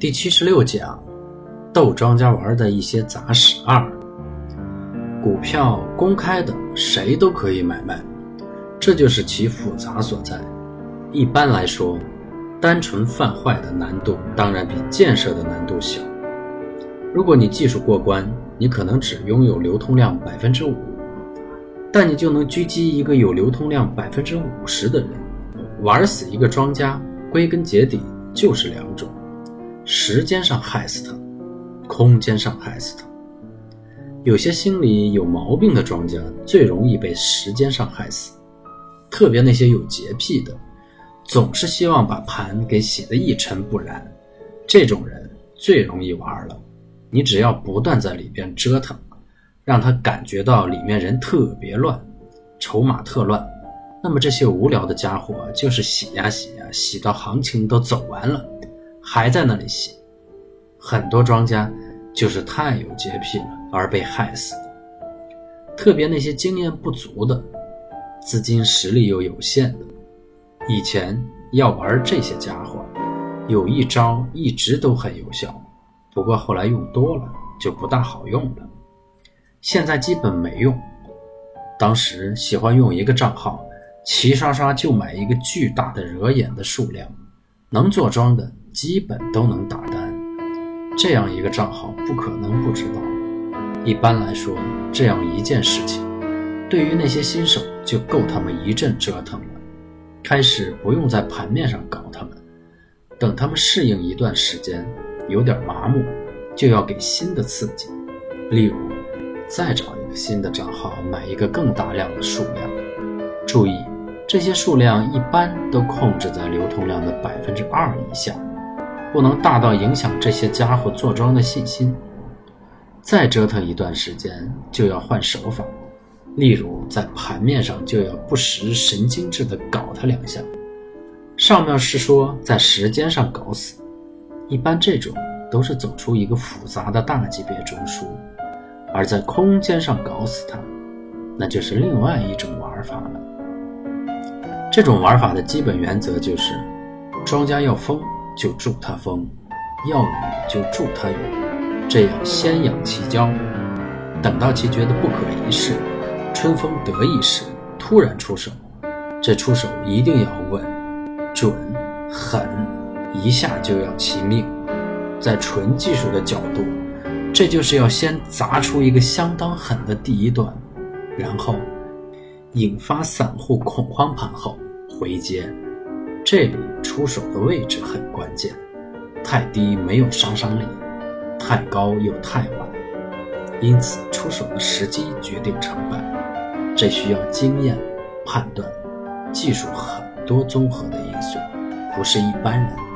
第七十六讲，逗庄家玩的一些杂事二。股票公开的，谁都可以买卖，这就是其复杂所在。一般来说，单纯贩坏的难度当然比建设的难度小。如果你技术过关，你可能只拥有流通量百分之五，但你就能狙击一个有流通量百分之五十的人，玩死一个庄家。归根结底就是两种。时间上害死他，空间上害死他。有些心里有毛病的庄家最容易被时间上害死，特别那些有洁癖的，总是希望把盘给洗得一尘不染，这种人最容易玩了。你只要不断在里边折腾，让他感觉到里面人特别乱，筹码特乱，那么这些无聊的家伙就是洗呀洗呀，洗到行情都走完了。还在那里洗，很多庄家就是太有洁癖了而被害死的。特别那些经验不足的、资金实力又有限的，以前要玩这些家伙，有一招一直都很有效，不过后来用多了就不大好用了。现在基本没用。当时喜欢用一个账号，齐刷刷就买一个巨大的惹眼的数量，能做庄的。基本都能打单，这样一个账号不可能不知道。一般来说，这样一件事情，对于那些新手就够他们一阵折腾了。开始不用在盘面上搞他们，等他们适应一段时间，有点麻木，就要给新的刺激。例如，再找一个新的账号，买一个更大量的数量。注意，这些数量一般都控制在流通量的百分之二以下。不能大到影响这些家伙坐庄的信心。再折腾一段时间，就要换手法，例如在盘面上就要不时神经质的搞他两下。上面是说在时间上搞死，一般这种都是走出一个复杂的大级别中枢；而在空间上搞死他，那就是另外一种玩法了。这种玩法的基本原则就是，庄家要疯。就助他风，要雨就助他雨，这样先养其娇，等到其觉得不可一世，春风得意时，突然出手。这出手一定要稳、准、狠，一下就要其命。在纯技术的角度，这就是要先砸出一个相当狠的第一段，然后引发散户恐慌盘后回接。这里出手的位置很关键，太低没有杀伤力，太高又太晚，因此出手的时机决定成败。这需要经验、判断、技术很多综合的因素，不是一般人。